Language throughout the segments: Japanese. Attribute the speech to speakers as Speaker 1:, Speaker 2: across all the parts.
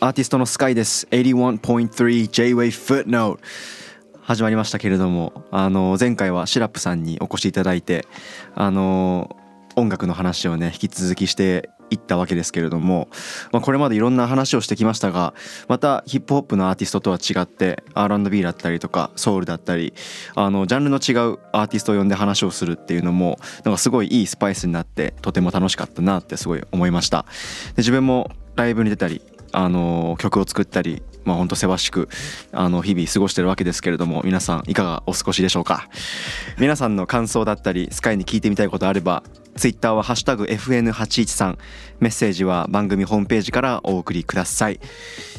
Speaker 1: アーティストのスカイです。81.3 J-Way Footnote 始まりましたけれどもあの前回はシラップさんにお越しいただいてあの音楽の話をね引き続きしていったわけですけれども、まあ、これまでいろんな話をしてきましたがまたヒップホップのアーティストとは違って R&B だったりとかソウルだったりあのジャンルの違うアーティストを呼んで話をするっていうのもなんかすごいいいスパイスになってとても楽しかったなってすごい思いました。で自分もライブに出たりあの曲を作ったりまあ本当せわしくあの日々過ごしてるわけですけれども皆さんいかがお過ごしでしょうか？皆さんの感想だったりスカイに聞いてみたいことあればツイッターは「ハッシュタグ #FN813」メッセージは番組ホームページからお送りください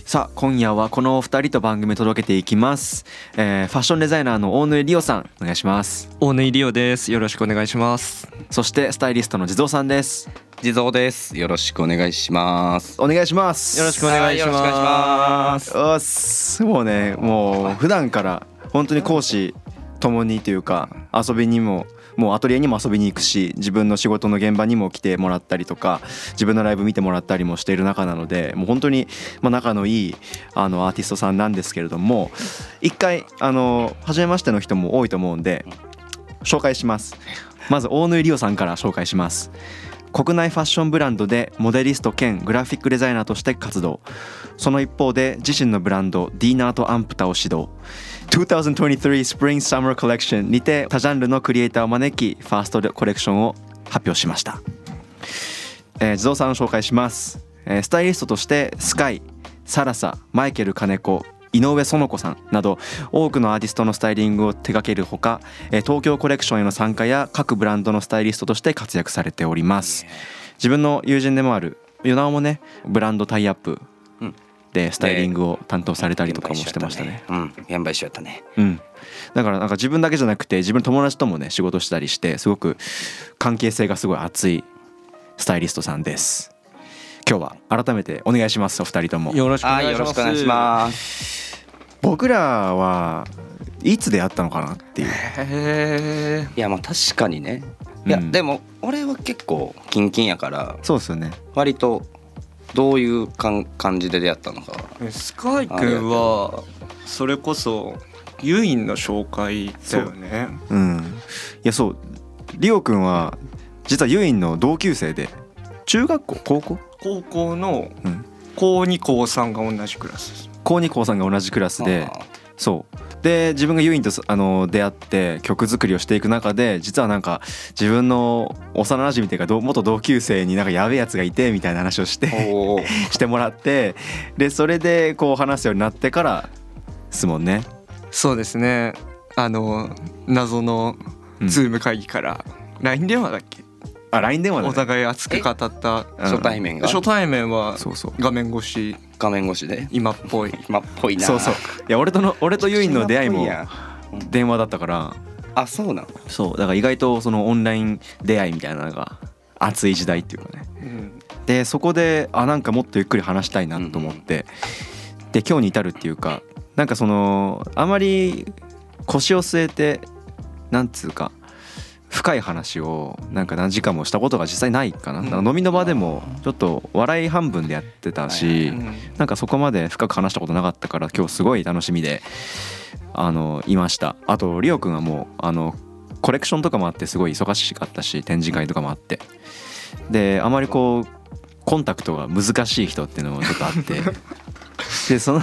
Speaker 1: さあ今夜はこのお二人と番組を届けていきます、えーファッションデザイナーの大野リオさんお願いします
Speaker 2: 大根リオです。よろしくお願いします。
Speaker 1: そしてスタイリストの地蔵さんです
Speaker 3: 地蔵です。よろしくお願いします。
Speaker 1: お願いします
Speaker 2: よろしくお願いし
Speaker 3: はいよろしくお願いし
Speaker 2: ま。
Speaker 3: ます
Speaker 1: おっすもうねもう普段から本当に講師ともにというか遊びにももうアトリエにも遊びに行くし自分の仕事の現場にも来てもらったりとか自分のライブ見てもらったりもしている中なのでもう本当にま仲のいいあのアーティストさんなんですけれども一回あの初めましての人も多いと思うんで紹介します。まず大野リオさんから紹介します。国内ファッションブランドでモデリスト兼グラフィックデザイナーとして活動。その一方で自身のブランドディーナートアンプタを指導。2023 Spring Summer Collection にて多ジャンルのクリエイターを招きファーストコレクションを発表しました、えー、地蔵さんを紹介します、えースタイリストとしてスカイサラサマイケル金子井上園子さんなど多くのアーティストのスタイリングを手掛けるほかえ東京コレクションへの参加や各ブランドのスタイリストとして活躍されております。自分の友人でもある与那尾もねブランドタイアップでスタイリングを担当されたりとかもしてましたね。
Speaker 3: うん、現場一緒やったね。
Speaker 1: うん、だからなんか自分だけじゃなくて自分の友達ともね仕事したりしてすごく関係性がすごい熱いスタイリストさんです今日は改めてお願いしますお二人とも
Speaker 2: よろしくお
Speaker 3: はい、
Speaker 2: 願いします。
Speaker 3: よろしくお願いします。
Speaker 1: 僕らはいつ出会ったのかなっていう
Speaker 2: へ
Speaker 3: いや、まあ、確かにね。いや、
Speaker 1: うん
Speaker 3: でも、俺は結構キンキンやから、
Speaker 1: そうですよね
Speaker 3: 割と。どういうかん感じで出会ったのか。
Speaker 2: え。スカイ君はそれこそユインの紹介だよね。
Speaker 1: うんいやそうリオくんは実はユインの同級生で中学校？高校？
Speaker 2: 高校の
Speaker 1: うん
Speaker 2: 高二高三が同じクラス。
Speaker 1: 高2高3が同じクラスでそうで自分がユインとあの出会って曲作りをしていく中で実はなんか自分の幼馴染というか同元同級生になんかやべえやつがいてみたいな話をして してもらってでそれでこう話すようになってからですもんね。
Speaker 2: そうですね。あの謎の
Speaker 1: うん
Speaker 2: ズーム会議から LINE 電話だっけ？
Speaker 1: あ LINE 電話だ、
Speaker 2: お
Speaker 1: ね、
Speaker 2: 互い熱く語った
Speaker 1: うん。
Speaker 3: 初対面が。
Speaker 2: 初対面は
Speaker 1: そうそう。
Speaker 2: 画面越し。
Speaker 3: 画面越しで？
Speaker 2: 今っぽい。
Speaker 3: 今っぽいな。
Speaker 1: そうそう。いや俺との俺とユインの出会いも電話だったから。
Speaker 3: あ、そうなの？
Speaker 1: そう。だから意外とそのオンライン出会いみたいなのが熱い時代っていうかね。
Speaker 2: うん。
Speaker 1: でそこであなんかもっとゆっくり話したいなと思って、で今日に至るっていうかなんかそのあまり腰を据えてなんつうか深い話をなんか何時間もしたことが実際ないかな,、
Speaker 2: うん。
Speaker 1: なんか飲みの場でもちょっと笑い半分でやってたし、
Speaker 2: うん
Speaker 1: なんかそこまで深く話したことなかったから今日すごい楽しみであのいました。あとリオくんはもうあのコレクションとかもあってすごい忙しかったし展示会とかもあって。であまりこうコンタクトが難しい人っていうのもちょっとあって でその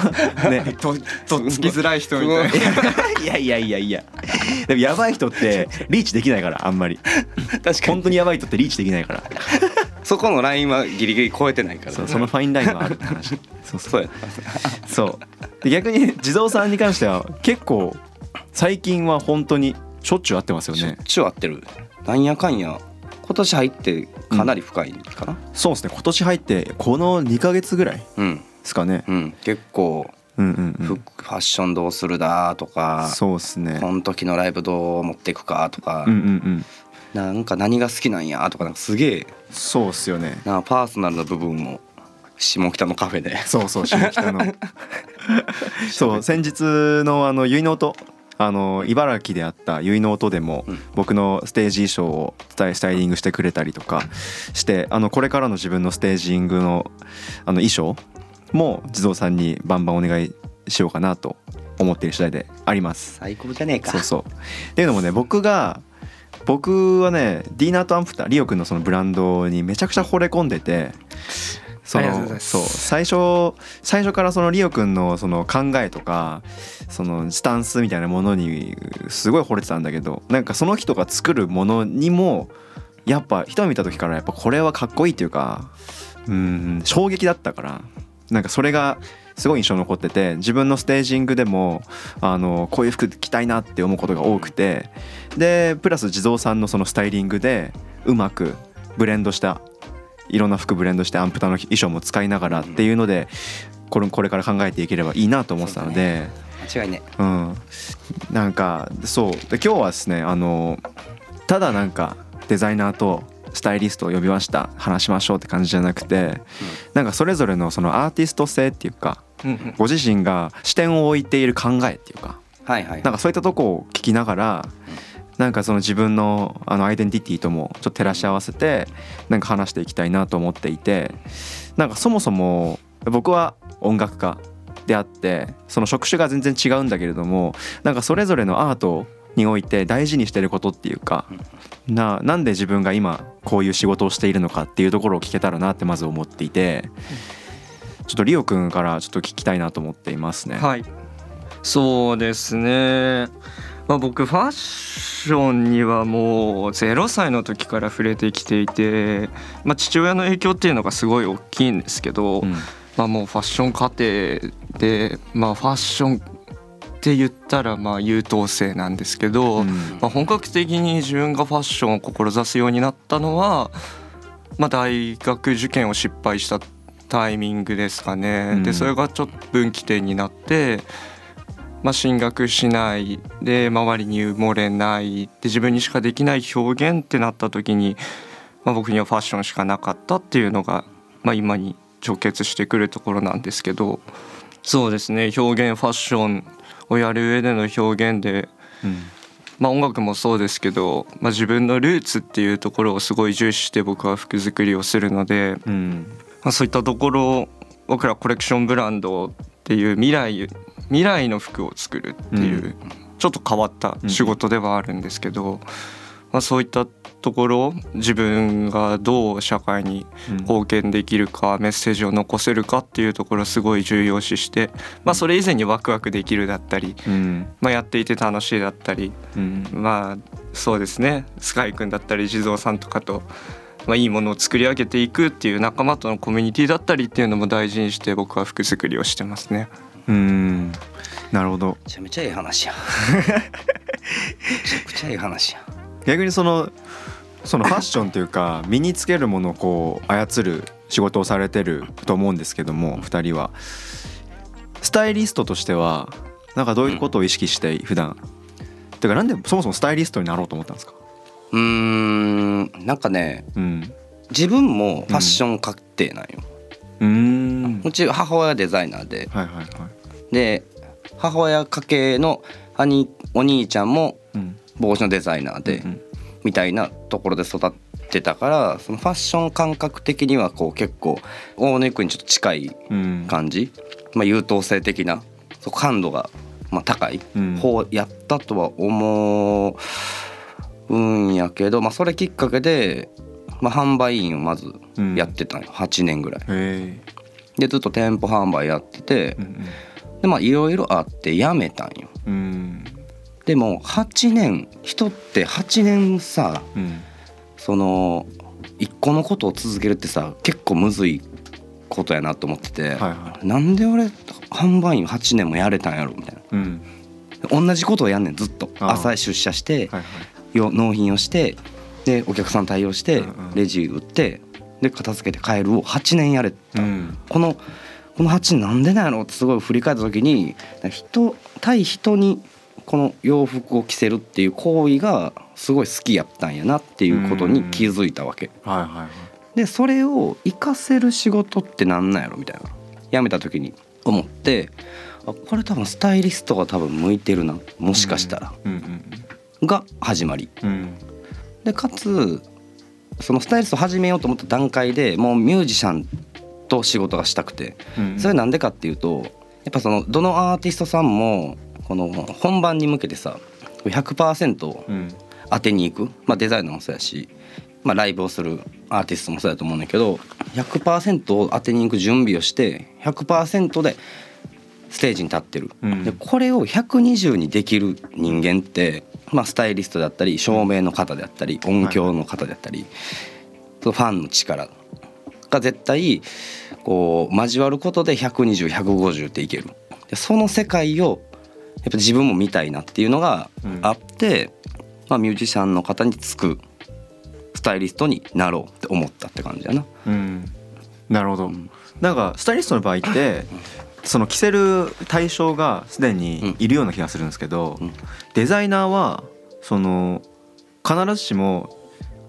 Speaker 1: ね
Speaker 2: ととっつきづらい人みたいな。
Speaker 1: いやいやいやいやでもやばい人ってリーチできないからあんまり
Speaker 3: 確かに。
Speaker 1: 本当にやばい人ってリーチできないから
Speaker 3: そこのラインはギリギリ超えてないから。
Speaker 1: そうそのファインラインがあるって話そうそう
Speaker 3: そうや。
Speaker 1: そうで逆に地蔵さんに関しては結構最近は本当にしょっちゅう会ってますよね
Speaker 3: しょっちゅう会ってる。なんやかんや。今年入ってかなり深いかな。
Speaker 1: そうですね今年入ってこの2ヶ月ぐらいで
Speaker 3: うん。
Speaker 1: すかね。
Speaker 3: うん。結構。
Speaker 1: うんうんう
Speaker 3: フ
Speaker 1: ん
Speaker 3: ファッションどうするだとか、
Speaker 1: そうですね。
Speaker 3: この時のライブどう持っていくかとか、
Speaker 1: うんうんうん。
Speaker 3: なんか何が好きなんやとかなんかすげえ
Speaker 1: そうっすよね。
Speaker 3: なパーソナルな部分も下北のカフェで。
Speaker 1: そうそう下北の。そう先日のあの結納とあの茨城であった結の音でも
Speaker 3: うん。
Speaker 1: 僕のステージ衣装をスタイスタイリングしてくれたりとかしてあのこれからの自分のステージングのあの衣装も地蔵さんにバンバンお願いしようかなと思っている次第であります。
Speaker 3: 最高じゃねえか。
Speaker 1: そうそう。っていうのもね僕が僕はねディーナートアンプターリオくんのそのブランドにめちゃくちゃ惚れ込んでてそのそう最初最初からそのリオくんのその考えとかそのスタンスみたいなものにすごい惚れてたんだけどなんかその人が作るものにもやっぱ一目見た時からやっぱこれはかっこいいっていうかうん衝撃だったからなんかそれがすごい印象に残ってて自分のステージングでもあのこういう服着たいなって思うことが多くてでプラス地蔵さんのそのスタイリングでうまくブレンドしたいろんな服ブレンドしてアンプタの衣装も使いながらっていうのでこれこれから考えていければいいなと思ってたので。
Speaker 3: 間違いね
Speaker 1: うん、なんかそう。で今日はですねあのただなんかデザイナーとスタイリストを呼びました。話しましょうって感じじゃなくて、なんかそれぞれのそのアーティスト性っていうか
Speaker 2: うんうん。
Speaker 1: ご自身が視点を置いている考えっていうか
Speaker 3: はいはい
Speaker 1: なんかそういったとこを聞きながらなんかその自分のあのアイデンティティともちょっと照らし合わせてなんか話していきたいなと思っていてなんかそもそも僕は音楽家であってその職種が全然違うんだけれどもなんかそれぞれのアートにおいて大事にしてることっていうかななんで自分が今こういう仕事をしているのかっていうところを聞けたらなってまず思っていてちょっとリオくんからちょっと聞きたいなと思っていますね。
Speaker 2: はい。そうですね、まあ、僕ファッションにはもう0歳の時から触れてきていて、まあ、父親の影響っていうのがすごい大きいんですけど、
Speaker 1: うん。
Speaker 2: まあ、もうファッション過程で、まあ、ファッションって言ったらまあ優等生なんですけど、
Speaker 1: うん。
Speaker 2: まあ、本格的に自分がファッションを志すようになったのは、まあ、大学受験を失敗したタイミングですかね。
Speaker 1: うん。
Speaker 2: でそれがちょっと分岐点になって、まあ、進学しないで周りに埋もれないで自分にしかできない表現ってなった時に、まあ、僕にはファッションしかなかったっていうのが、まあ、今に直結してくるところなんですけどそうですね。表現ファッションをやる上での表現で
Speaker 1: うん。
Speaker 2: まあ、音楽もそうですけど、まあ、自分のルーツっていうところをすごい重視して僕は服作りをするので、
Speaker 1: うん。
Speaker 2: まあ、そういったところを僕らコレクションブランドっていう未来未来の服を作るっていう、
Speaker 1: うん。
Speaker 2: ちょっと変わった仕事ではあるんですけど、まあ、そういったところ自分がどう社会に貢献できるかメッセージを残せるかっていうところをすごい重要視して、まあ、それ以前にワクワクできるだったり、
Speaker 1: うん。
Speaker 2: まあ、やっていて楽しいだったり。
Speaker 1: うん。
Speaker 2: まあそうですね。スカイ君だったり地蔵さんとかと、まあ、いいものを作り上げていくっていう仲間とのコミュニティだったりっていうのも大事にして僕は服作りをしてますね。
Speaker 1: うん。なるほど。
Speaker 3: めちゃめちゃいい話や めちゃくちゃいい話や
Speaker 1: 逆にそのそのファッションというか身につけるものをこう操る仕事をされてると思うんですけども2人は。スタイリストとしてはなんかどういうことを意識して普段。てかなんでそもそもスタイリストになろうと思ったんですか？
Speaker 3: うーんなんかね
Speaker 1: うん。
Speaker 3: 自分もファッション確定なんよ、
Speaker 1: うーん。
Speaker 3: うち母親デザイナーで。
Speaker 1: はいはいはい。
Speaker 3: で母親家系の兄お兄ちゃんも
Speaker 1: うん
Speaker 3: 帽子のデザイナーで、
Speaker 1: うん
Speaker 3: みたいなところで育ってたからそのファッション感覚的にはこう結構大根君にちょっと近い
Speaker 1: うん。
Speaker 3: 感じ、まあ、優等生的なそう感度がまあ高い。
Speaker 1: うん。
Speaker 3: 方やったとは思うんやけど、まあ、それきっかけで、まあ、販売員をまず
Speaker 1: うん
Speaker 3: やってたんよ。8年ぐらい。でずっと店舗販売やってて
Speaker 1: うん
Speaker 3: でまあいろいろあって辞めたんよ。
Speaker 1: うん
Speaker 3: でも8年人って8年さ
Speaker 1: うん。
Speaker 3: その一個のことを続けるってさ結構むずいことやなと思ってて、
Speaker 1: はいは
Speaker 3: なんで俺販売員8年もやれたんやろみたいな。
Speaker 1: うん。
Speaker 3: 同じことをやんねんずっと。朝出社して
Speaker 1: はいはい。
Speaker 3: よ納品をしてでお客さん対応して
Speaker 1: うんうん。
Speaker 3: レジ売ってで片付けて帰るを8年やれた、
Speaker 1: うん。
Speaker 3: このこの8年なんでなんやろってすごい振り返った時に人対人にこの洋服を着せるっていう行為がすごい好きやったんやなっていうことに気づいたわけ。
Speaker 1: はいはいはい。
Speaker 3: でそれを活かせる仕事ってなんなんやろみたいな。辞めた時に思ってあこれ多分スタイリストが多分向いてるなもしかしたら、
Speaker 1: うん
Speaker 3: が始まり。
Speaker 1: うん。うん
Speaker 3: でかつそのスタイリストを始めようと思った段階でもうミュージシャンと仕事がしたくて。
Speaker 1: うん。
Speaker 3: それなんでかっていうとやっぱそのどのアーティストさんもこの本番に向けてさ100%
Speaker 1: うん。
Speaker 3: 当てに行く、まあ、デザイナーもそうやし、まあ、ライブをするアーティストもそうやと思うんだけど100%を当てに行く準備をして100%でステージに立ってる、
Speaker 1: うん。
Speaker 3: でこれを120にできる人間って、まあ、スタイリストだったり照明の方であったり音響の方であったり、そのファンの力が絶対こう交わることで120150っていける。でその世界をやっぱ自分も見たいなっていうのがあって、まあ、ミュージシャンの方につくスタイリストになろうって思ったって感じやな。
Speaker 1: うん。なるほど。なんかスタイリストの場合ってその着せる対象がすでにいるような気がするんですけど、
Speaker 3: うん。
Speaker 1: デザイナーはその必ずしも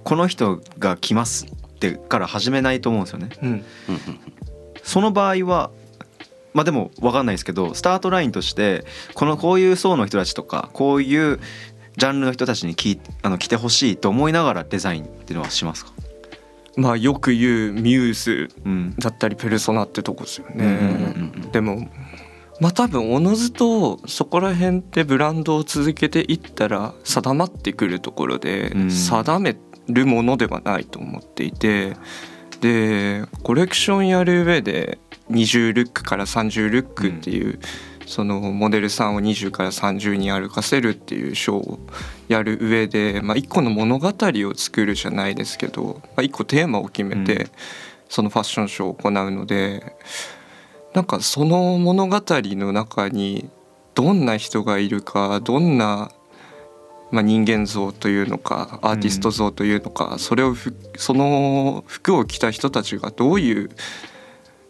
Speaker 1: この人が来ますってから始めないと思うんですよね。
Speaker 2: うん。
Speaker 3: うん。
Speaker 1: その場合はまあでも分かんないですけどスタートラインとしてこのこういう層の人たちとかこういうジャンルの人たちにきあの来てほしいと思いながらデザインっていうのはしますか、
Speaker 2: まあよく言うミューズ
Speaker 1: うん。
Speaker 2: だったりペルソナってとこですよね、でもまあ多分おのずとそこら辺ってブランドを続けていったら定まってくるところで
Speaker 1: うん。
Speaker 2: 定めるものではないと思っていてでコレクションやる上で20ルックから30ルックっていう、そのモデルさんを20から30に歩かせるっていうショーをやる上で、まあ、一個の物語を作るじゃないですけど、まあ、一個テーマを決めて、
Speaker 1: うん。
Speaker 2: そのファッションショーを行うのでなんかその物語の中にどんな人がいるかどんな、まあ、人間像というのかアーティスト像というのか、それをふその服を着た人たちがどういう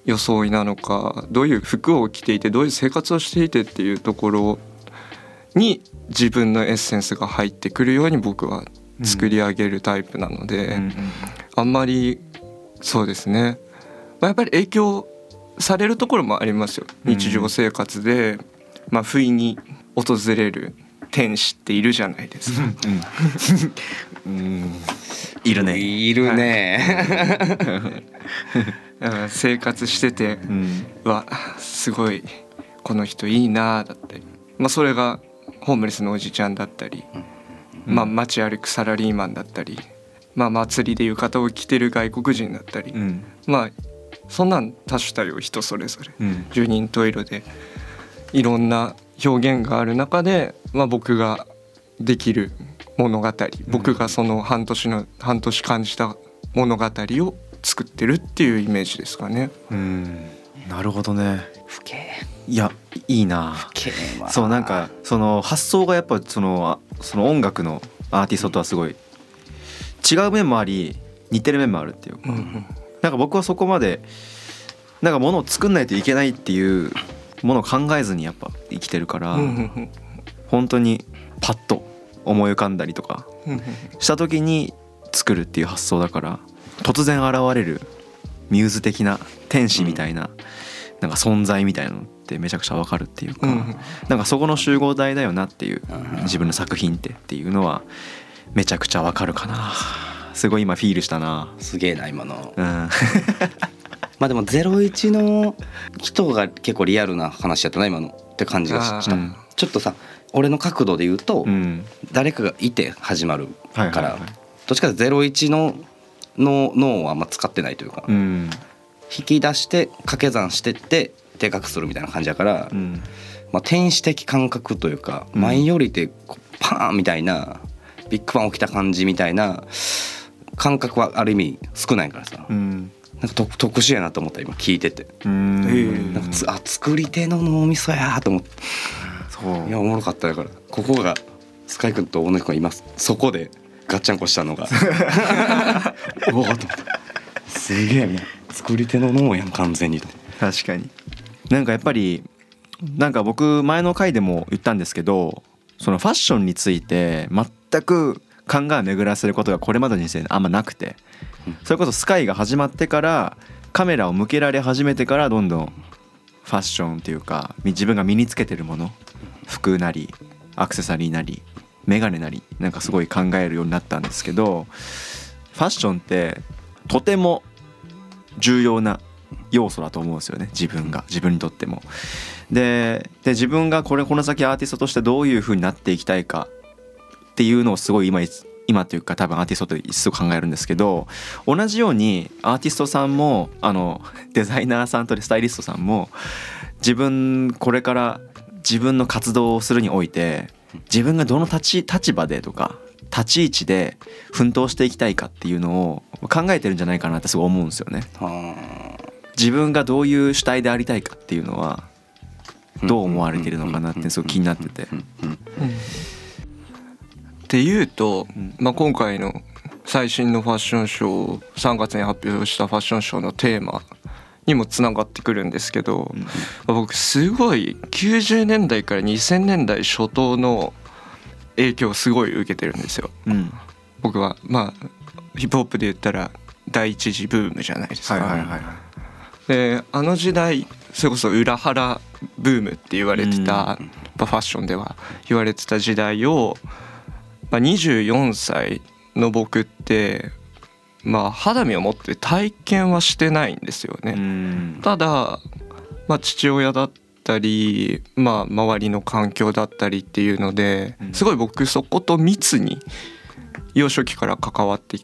Speaker 2: 装いなのかどういう服を着ていてどういう生活をしていてっていうところに自分のエッセンスが入ってくるように僕は作り上げるタイプなので。
Speaker 1: うん
Speaker 2: あんまりそうですね、まあ、やっぱり影響されるところもありますよ
Speaker 1: うん
Speaker 2: 日常生活で、まあ、不意に訪れる天使っているじゃないですか。
Speaker 1: うんうん いるね。
Speaker 3: いるね。
Speaker 2: うん 生活してて
Speaker 1: うん。
Speaker 2: はすごいこの人いいなだったり、まあ、それがホームレスのおじちゃんだったり、まあ、街歩くサラリーマンだったり、まあ、祭りで浴衣を着てる外国人だったり、
Speaker 1: うん。
Speaker 2: まあそんなん多種多様人それぞれ。
Speaker 1: うん。
Speaker 2: 十人十色で。いろんな表現がある中で、まあ、僕ができる物語。僕がその半年の半年感じた物語を作ってるっていうイメージですかね。
Speaker 1: うん。なるほどね。
Speaker 3: 不敬。
Speaker 1: いやいいな。
Speaker 3: 不敬は。
Speaker 1: そうなんかその発想がやっぱそのあその音楽のアーティストとはすごい違う面もあり似てる面もあるっていうか、なんか僕はそこまでなんかものを作んないといけないっていうものを考えずにやっぱ生きてるから、本当にパッと思い浮かんだりとかした時に作るっていう発想だから突然現れるミューズ的な天使みたいな,、なんか存在みたいなのってめちゃくちゃわかるっていうか、
Speaker 2: うん。
Speaker 1: なんかそこの集合体だよなっていう自分の作品ってっていうのはめちゃくちゃわかるかな。すごい今フィールしたな。
Speaker 3: すげえな今の。
Speaker 1: うん。
Speaker 3: まあでも01の人が結構リアルな話やったな今のって感じがした、
Speaker 1: うん。
Speaker 3: ちょっとさ俺の角度で言うと、
Speaker 1: うん。
Speaker 3: 誰かがいて始まるから、どっちかというと01のの脳はあんま使ってないというか、
Speaker 1: うん。
Speaker 3: 引き出して掛け算してってでかくするみたいな感じだから、
Speaker 1: うん。
Speaker 3: まあ、天使的感覚というか、
Speaker 1: うん。
Speaker 3: 前よりでパーンみたいなビッグバン起きた感じみたいな感覚はある意味少ないからさ、
Speaker 1: うん。
Speaker 3: なんか特特殊やなと思った今聞いてて、
Speaker 1: うん。
Speaker 2: ええ
Speaker 3: なんかつあ作り手の脳みそやと思って。
Speaker 1: そう。
Speaker 3: いやおもろかっただからここがスカイ君と小野君がいます。そこでガッチャンコしたのが。わと思ったすげえな。作り手の脳やん完全に
Speaker 1: 確かに。なんかやっぱりなんか僕前の回でも言ったんですけどそのファッションについて全く考えを巡らせることがこれまでの人生あんまなくて。それこそスカイが始まってからカメラを向けられ始めてからどんどんファッションっていうか自分が身につけてるもの服なりアクセサリーなりメガネなりなんかすごい考えるようになったんですけどファッションってとても重要な要素だと思うんですよね自分が自分にとっても。で自分がこれこの先アーティストとしてどういう風になっていきたいかっていうのをすごい今今というか多分アーティストってすぐ考えるんですけど同じようにアーティストさんもあのデザイナーさんとスタイリストさんも自分これから自分の活動をするにおいて自分がどの立ち立場でとか立ち位置で奮闘していきたいかっていうのを考えてるんじゃないかなってすごい思うんですよね。自分がどういう主体でありたいかっていうのはどう思われてるのかなってすごい気になってて。
Speaker 2: っていうと、まあ、今回の最新のファッションショー3月に発表したファッションショーのテーマにもつながってくるんですけど、僕すごい90年代から2000年代初頭の影響をすごい受けてるんですよ。
Speaker 1: うん
Speaker 2: 僕はまあヒップホップで言ったら第一次ブームじゃないですか。
Speaker 1: はいはいはい
Speaker 2: であの時代それこそ裏腹ブームって言われてた、
Speaker 1: うん
Speaker 2: ファッションでは言われてた時代を、まあ、24歳の僕ってまあ肌身を持って体験はしてないんですよね。
Speaker 1: うん。
Speaker 2: ただ、まあ、父親だったり、まあ、周りの環境だったりっていうので
Speaker 1: うん。
Speaker 2: すごい僕そこと密に幼少期から関わって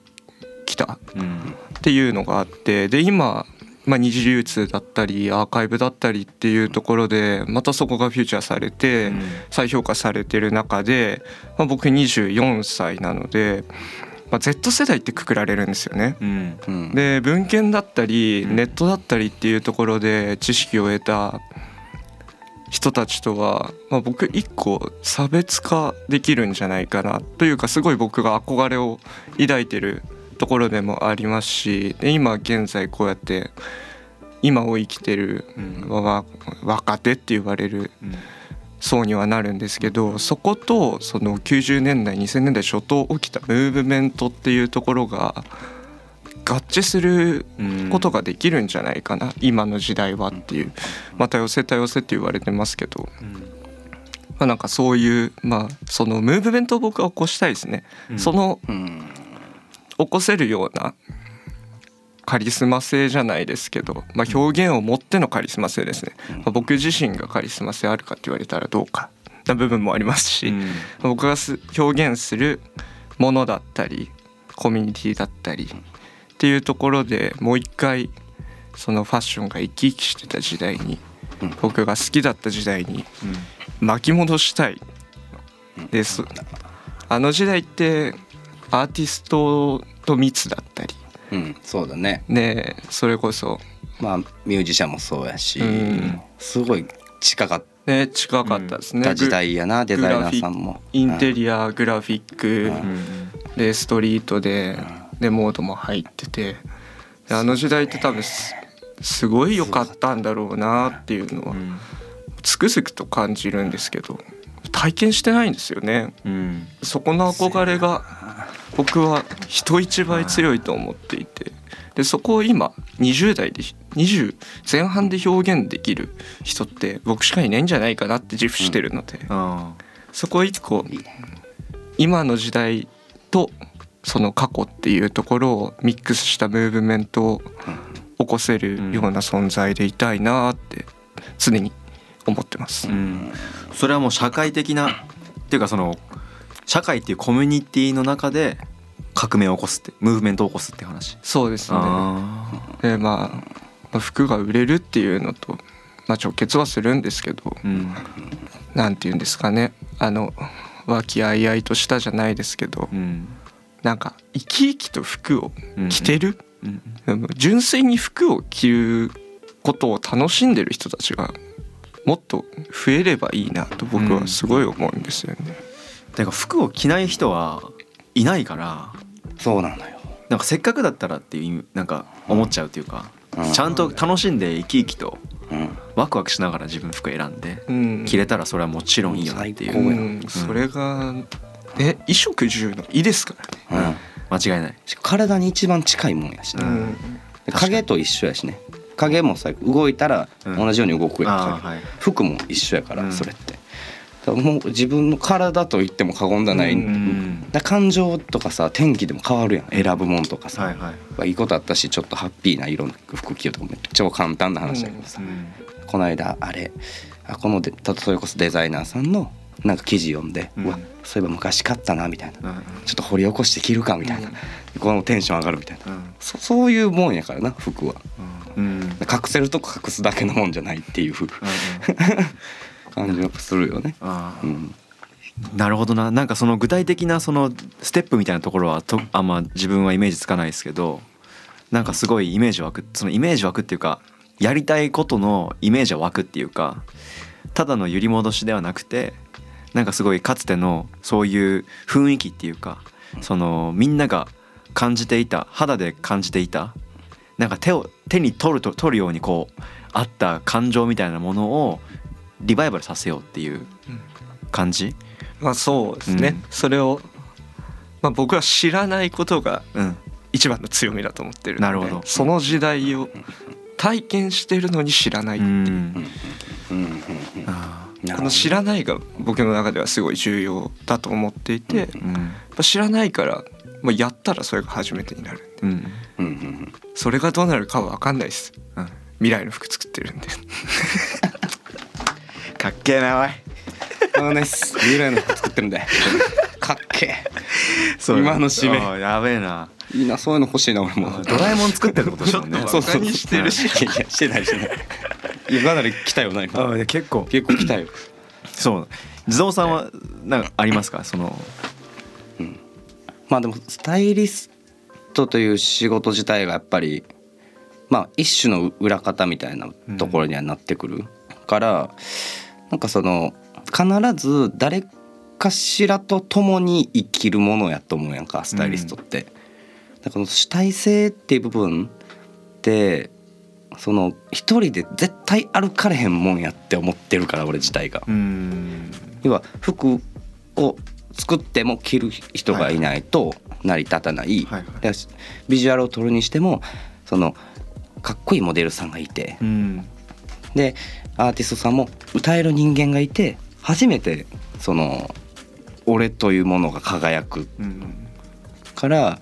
Speaker 2: きた
Speaker 1: うん。
Speaker 2: っていうのがあってで今、まあ、二次流通だったりアーカイブだったりっていうところでまたそこがフューチャーされて再評価されてる中で、まあ、僕24歳なので、まあ、Z 世代ってくくられるんですよね。
Speaker 1: うん。
Speaker 3: うん。
Speaker 2: で文献だったり
Speaker 1: うん。
Speaker 2: ネットだったりっていうところで知識を得た人たちとは、まあ、僕一個差別化できるんじゃないかなというかすごい僕が憧れを抱いてるところでもありますしで今現在こうやって今を生きてる
Speaker 1: うん。
Speaker 2: わ若手って言われる
Speaker 1: うん
Speaker 2: 層にはなるんですけどそことその90年代2000年代初頭起きたムーブメントっていうところが合致する
Speaker 1: うん。
Speaker 2: ことができるんじゃないかな今の時代はっていう。また寄せた寄せって言われてますけど、
Speaker 1: うん。
Speaker 2: まあ、なんかそういうまあそのムーブメントを僕は起こしたいですね。
Speaker 1: うん。
Speaker 2: その
Speaker 3: うん。
Speaker 2: 起こせるようなカリスマ性じゃないですけど、まあ、表現を持ってのカリスマ性ですね、まあ、僕自身がカリスマ性あるかって言われたらどうかな部分もありますし、
Speaker 1: うん。
Speaker 2: まあ僕がす表現するものだったりコミュニティだったりっていうところでもう一回そのファッションが生き生きしてた時代に
Speaker 3: うん。
Speaker 2: 僕が好きだった時代に巻き戻したい。です。あの時代ってアーティストと密だったり
Speaker 3: うんそうだね。
Speaker 2: ねそれこそ
Speaker 3: まあミュージシャンもそうやし
Speaker 2: うん。
Speaker 3: すごい近かっ
Speaker 2: ね近かったですね、
Speaker 3: た時代やな
Speaker 2: グ
Speaker 3: デザイナーさんも。
Speaker 2: インテリアグラフィック
Speaker 1: うん。
Speaker 2: でストリートででモードも入ってて。であの時代って多分すすごい良かったんだろうなっていうのは
Speaker 1: うん。
Speaker 2: つくづくと感じるんですけど体験してないんですよね。
Speaker 1: うん。
Speaker 2: そこの憧れが僕は人一倍強いと思っていて。でそこを今20代で20前半で表現できる人って僕しかいないんじゃないかなって自負してるので、
Speaker 1: あ
Speaker 2: そこを一個今の時代とその過去っていうところをミックスしたムーブメントを起こせるような存在でいたいなって常に思ってます。
Speaker 1: ー。うん。それはもう社会的なっていうかその社会っていうコミュニティの中で革命を起こすってムーブメントを起こすって話。
Speaker 2: そうですね。
Speaker 1: あ
Speaker 2: でまあまあ服が売れるっていうのと、まあ、直結はするんですけど
Speaker 1: ーうん。
Speaker 2: なんて言うんですかね。あの和気あいあいとしたじゃないですけど
Speaker 1: うん。
Speaker 2: なんか生き生きと服を
Speaker 1: うん。
Speaker 2: 着てる、
Speaker 1: うん。
Speaker 2: 純粋に服を着ることを楽しんでる人たちがもっと増えればいいなと僕はすごい思うんですよね。
Speaker 1: てか服を着ない人はいないから
Speaker 3: そうなのよ。
Speaker 1: なんかせっかくだったらっていうなんか思っちゃうっていうか
Speaker 3: うん。
Speaker 1: ちゃんと楽しんで生き生きと
Speaker 3: うん。
Speaker 1: ワクワクしながら自分服選んで
Speaker 2: うん。
Speaker 1: 着れたらそれはもちろんいいよなっていう。
Speaker 2: う
Speaker 3: 最高や
Speaker 2: ん。それがえ衣食住の「衣」ですからね。
Speaker 3: うん。
Speaker 1: 間違いない。
Speaker 3: し体に一番近いもんやしな、
Speaker 2: うん。
Speaker 3: で影と一緒やしね影もさ動いたら
Speaker 1: うん。
Speaker 3: 同じように動くやん、
Speaker 1: あー
Speaker 3: 影
Speaker 1: はい。
Speaker 3: 服も一緒やから、
Speaker 1: うん。
Speaker 3: それって。もう自分の体と言っても過言ではない、
Speaker 1: うん。
Speaker 3: だ感情とかさ天気でも変わるやん。選ぶもんとかさ、
Speaker 1: はいはい。
Speaker 3: まあいいことあったしちょっとハッピーな色の服着ようとかめっちゃ簡単な話だけどさ、
Speaker 1: うん。
Speaker 3: この間あれ。あこのでたそれこそデザイナーさんのなんか記事読んで、
Speaker 1: う
Speaker 3: うんわそういえば昔買ったなみたいな、
Speaker 1: うん。
Speaker 3: ちょっと掘り起こして着るかみたいな、このテンション上がるみたいな、
Speaker 1: うん。
Speaker 3: そそういうもんやからな服は。
Speaker 1: うん。
Speaker 3: 隠せるとこ隠すだけのもんじゃないっていう 感じがするよね。うん。
Speaker 1: なるほどな。なんかその具体的なそのステップみたいなところはとあんま自分はイメージつかないですけどなんかすごいイメージ湧く。そのイメージ湧くっていうかやりたいことのイメージは湧くっていうかただの揺り戻しではなくてなんかすごいかつてのそういう雰囲気っていうかそのみんなが感じていた肌で感じていたなんか手を手に取ると取るようにこうあった感情みたいなものをリバイバルさせようっていう感じ、
Speaker 2: まあそうですね、
Speaker 1: うん。
Speaker 2: それを、まあ、僕は知らないことが
Speaker 1: うん、
Speaker 2: 一番の強みだと思ってる
Speaker 1: なるほど。
Speaker 2: その時代を体験してるのに知らない、
Speaker 1: う。ん。
Speaker 3: うん。うん。
Speaker 1: あ
Speaker 2: この知らないが僕の中ではすごい重要だと思っていて、
Speaker 1: ーうん。
Speaker 2: やっぱ知らないから、まあ、やったらそれが初めてになる
Speaker 1: うん
Speaker 3: うんうん
Speaker 2: それがどうなるかは分かんないです。
Speaker 1: うん。
Speaker 2: 未来の服作ってるんで。
Speaker 1: かっけえなおい
Speaker 3: あのね未来の服作ってるんでかっけ
Speaker 1: そう
Speaker 3: 今の締め。
Speaker 1: やべえな。
Speaker 3: えいいなそういうの欲しいな俺も。
Speaker 1: ドラえもん作ってるってことですもんね。
Speaker 2: ちょっとバカにしてるし。
Speaker 3: いやしてないしてない。いやかなり来たよな今
Speaker 1: あー結構。
Speaker 3: 結構来たよ。
Speaker 1: そう。地蔵さんはなんかありますか？その。
Speaker 3: まあでもスタイリストという仕事自体がやっぱりまあ一種の裏方みたいなところにはなってくるから、なんかその必ず誰かしらと共に生きるものやと思うやんかスタイリストって。だから主体性っていう部分ってその一人で絶対歩かれへんもんやって思ってるから俺自体が。
Speaker 1: うん。
Speaker 3: 要は服を作っても着る人がいないと成り立たない、
Speaker 1: はいはい
Speaker 3: でビジュアルを撮るにしてもそのかっこいいモデルさんがいて。
Speaker 1: うん。
Speaker 3: でアーティストさんも歌える人間がいて初めてその俺というものが輝く。
Speaker 1: うん
Speaker 3: から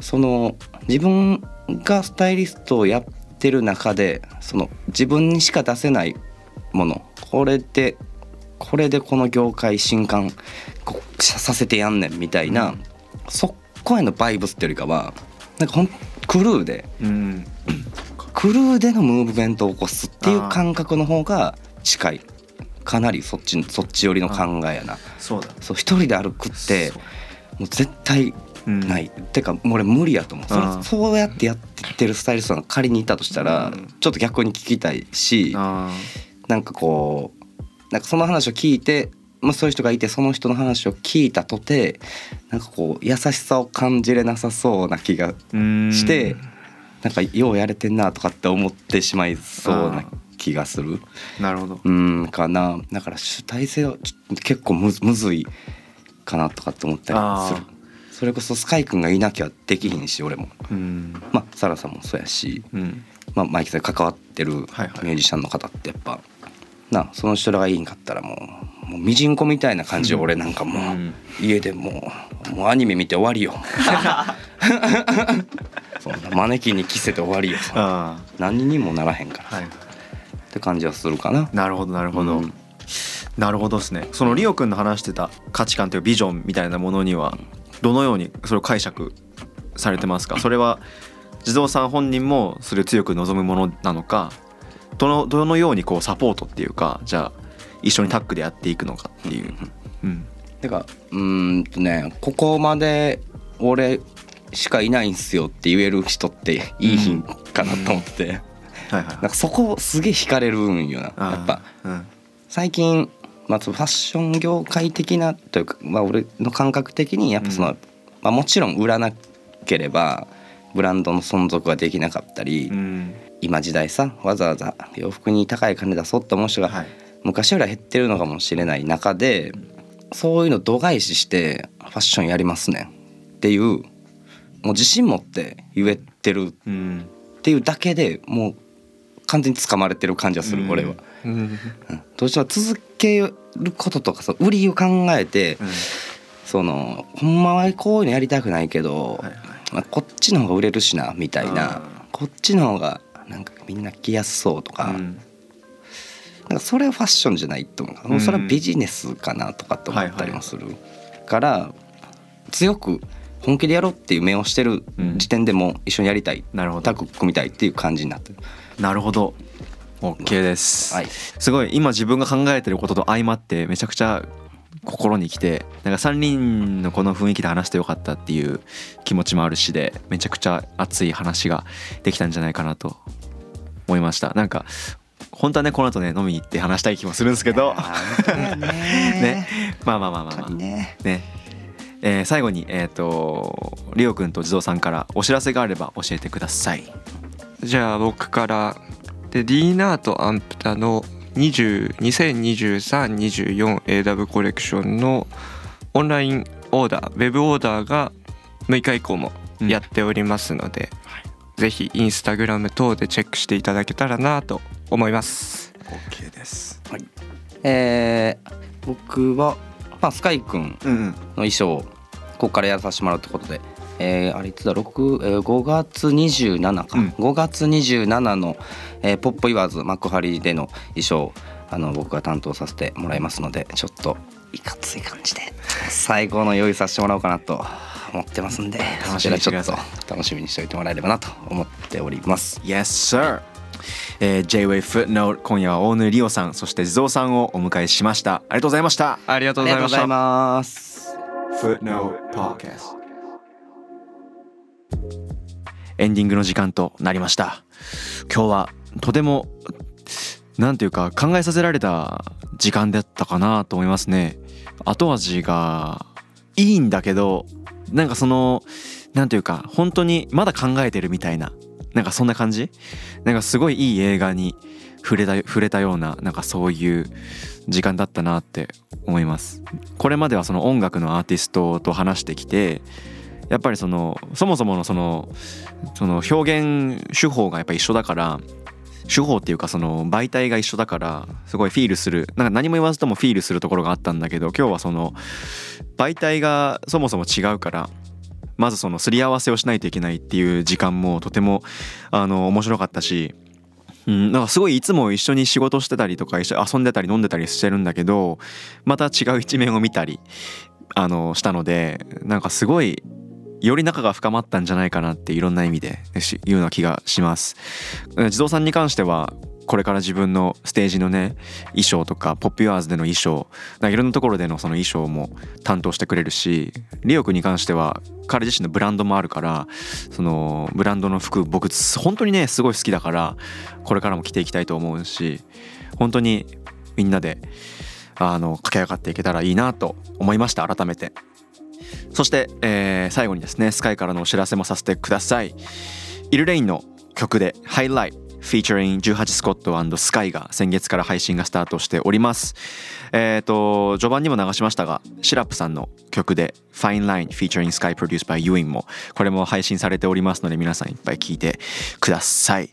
Speaker 3: その自分がスタイリストをやってる中でその自分にしか出せないもの。これでこれでこの業界新刊させてやんねんみたいな、
Speaker 1: うん。
Speaker 3: そこへのバイブスっていうよりかはなんかほんクルーで
Speaker 1: うん。
Speaker 3: クルーでのムーブメントを起こすっていう感覚の方が近いかなりそっちそっち寄りの考えやな。
Speaker 1: そうだ。
Speaker 3: そう一人で歩くってもう絶対
Speaker 1: うん。
Speaker 3: ない、てかもう俺無理やと思う。そそうやってやってるスタイリストが仮にいたとしたら、
Speaker 1: うん。
Speaker 3: ちょっと逆に聞きたいし
Speaker 1: あ
Speaker 3: なんかこうなんかその話を聞いて、まあ、そういう人がいてその人の話を聞いたとてなんかこう優しさを感じれなさそうな気がして、なんかようやれてんなとかって思ってしまいそうな気がする。
Speaker 1: なるほど。
Speaker 3: うんかな。だから主体性は結構むずむずいかなとかって思ったりする。
Speaker 1: あ
Speaker 3: それこそスカイ君がいなきゃできひんし俺も。
Speaker 1: うん。
Speaker 3: まあサラさんもそうやし、
Speaker 1: うん。
Speaker 3: まあ、マイキさんに関わってるミ
Speaker 1: はいはい。
Speaker 3: ュージシャンの方ってやっぱ、なその人らがいいんかったらもうもうミジンコみたいな感じで俺なんかもう、
Speaker 1: うん。
Speaker 3: 家でもうもうアニメ見て終わりよ。そんなマネキンに着せて終わりよ。
Speaker 1: あ
Speaker 3: 何にもならへんから、
Speaker 1: あはい
Speaker 3: って感じはするかな。
Speaker 1: なるほどなるほど、
Speaker 3: うん。
Speaker 1: なるほどですね。そのリオくんの話してた価値観というビジョンみたいなものにはどのようにそれを解釈されてますか？それは地蔵さん本人もそれを強く望むものなのか？どのどのようにこうサポートっていうかじゃあ一緒にタッグでやっていくのかっていう、うん、
Speaker 3: てかうーんとねここまで俺しかいないんすよって言える人っていい品かなと思ってて、
Speaker 1: はいはい
Speaker 3: なんかそこすげえ惹かれるんよな。やっぱ。
Speaker 1: うん。
Speaker 3: 最近、まあ、ファッション業界的なというか、まあ、俺の感覚的にやっぱその、
Speaker 1: うん。
Speaker 3: まあ、もちろん売らなければブランドの存続ができなかったり、
Speaker 1: うん。
Speaker 3: 今時代さわざわざ洋服に高い金出そうって思う人が
Speaker 1: はい。
Speaker 3: 昔よりは減ってるのかもしれない中でそういうの度外視してファッションやりますね。んっていうもう自信持って言えてる
Speaker 1: うん。
Speaker 3: っていうだけでもう完全に掴まれてる感じがする、
Speaker 1: うん。
Speaker 3: 俺は、
Speaker 2: うん。
Speaker 3: うん。どうしても続けることとかそう売りを考えて、そのほんまはこういうのやりたくないけど、
Speaker 1: はいはい。
Speaker 3: まあ、こっちの方が売れるしなみたいな。こっちの方がなんかみんな着やすそうとか,、
Speaker 1: うん。
Speaker 3: なんかそれはファッションじゃないと思う、
Speaker 1: うん。
Speaker 3: それはビジネスかなとかって思ったりもする、から強く本気でやろうっていう目をしてる時点でもう一緒にやりたい、
Speaker 1: なるほど。
Speaker 3: タッグ組みたいっていう感じになってる。
Speaker 1: なるほど。OK です、
Speaker 3: はい。
Speaker 1: すごい今自分が考えてることと相まってめちゃくちゃ心に来てなんか3人のこの雰囲気で話してよかったっていう気持ちもあるしでめちゃくちゃ熱い話ができたんじゃないかなと思いました。なんか本当はねこの後ね飲みに行って話したい気もするんですけど。
Speaker 3: ね。
Speaker 1: ね。まあまあまあまあまあ。
Speaker 3: ね。
Speaker 1: ね。えー最後にえっ、とリオくんと地蔵さんからお知らせがあれば教えてください
Speaker 2: じゃあ僕から。で D ナートアンプタの20 2023-24AW コレクションのオンラインオーダーウェブオーダーが6日以降もやっておりますので、ぜひインスタグラム等でチェックしていただけたらなと思います。
Speaker 1: OK です。
Speaker 3: えー僕は、まあ、スカイくん
Speaker 1: うんうん
Speaker 3: の衣装をここからやらさせてもらうってことで、えーあれいつだ6、えー5月27か、
Speaker 1: うん。
Speaker 3: 5月27の、えーポップイワーズ幕張での衣装をあの僕が担当させてもらいますのでちょっといかつい感じで最高の用意させてもらおうかなと思ってますんで
Speaker 1: 楽しみにしてください。
Speaker 3: そちらちょっと楽しみにしておいてもらえればなと思っております。
Speaker 1: Yes sir. えー、J-Way Footnote 今夜は大野リオさんそして地蔵さんをお迎えしました。ありがとうございました。
Speaker 2: ありがと
Speaker 3: あ
Speaker 2: うございました。
Speaker 1: Footnote Podcast エンディングの時間となりました。今日はとてもなんていうか考えさせられた時間だったかなと思いますね。後味がいいんだけどなんかそのなんていうか本当にまだ考えてるみたいななんかそんな感じ？なんかすごいいい映画に触れた触れたようななんかそういう時間だったなって思います。これまではその音楽のアーティストと話してきてやっぱりそのそもそものそのその表現手法がやっぱ一緒だから手法っていうかその媒体が一緒だからすごいフィールする。なんか何も言わずともフィールするところがあったんだけど今日はその媒体がそもそも違うからまずそのすり合わせをしないといけないっていう時間もとてもあの面白かったしうん、なんかすごいいつも一緒に仕事してたりとか一緒に遊んでたり飲んでたりしてるんだけどまた違う一面を見たりあのしたのでなんかすごいより仲が深まったんじゃないかなっていろんな意味でいうような気がします。地蔵さんに関してはこれから自分のステージのね衣装とかポップユアーズでの衣装いろんなところでのその衣装も担当してくれるしリオ君に関しては彼自身のブランドもあるからそのブランドの服僕本当にねすごい好きだからこれからも着ていきたいと思うし本当にみんなであの駆け上がっていけたらいいなと思いました改めてそして、えー最後にですねスカイからのお知らせもさせてください。イルレインの曲で「ハイライト」featuring 18スコットスカイが先月から配信がスタートしております。えっ、と序盤にも流しましたがシラップさんの曲で Fine Line featuring Sky produced by Ewing もこれも配信されておりますので皆さんいっぱい聴いてください。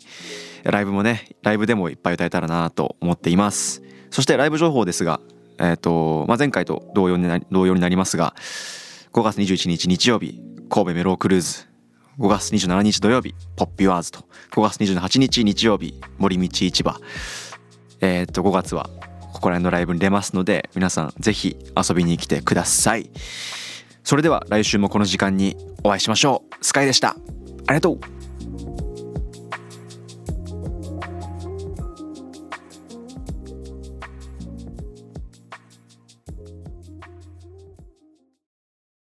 Speaker 1: ライブもねライブでもいっぱい歌えたらなと思っています。そしてライブ情報ですがえっ、と、まあ、前回と同様になりますが5月21日日曜日神戸メロークルーズ。5月27日土曜日ポップユアーズと。5月28日日曜日森道市場。えっ、と5月はここら辺のライブに出ますので皆さんぜひ遊びに来てください。それでは来週もこの時間にお会いしましょう。スカイでした。ありがとう。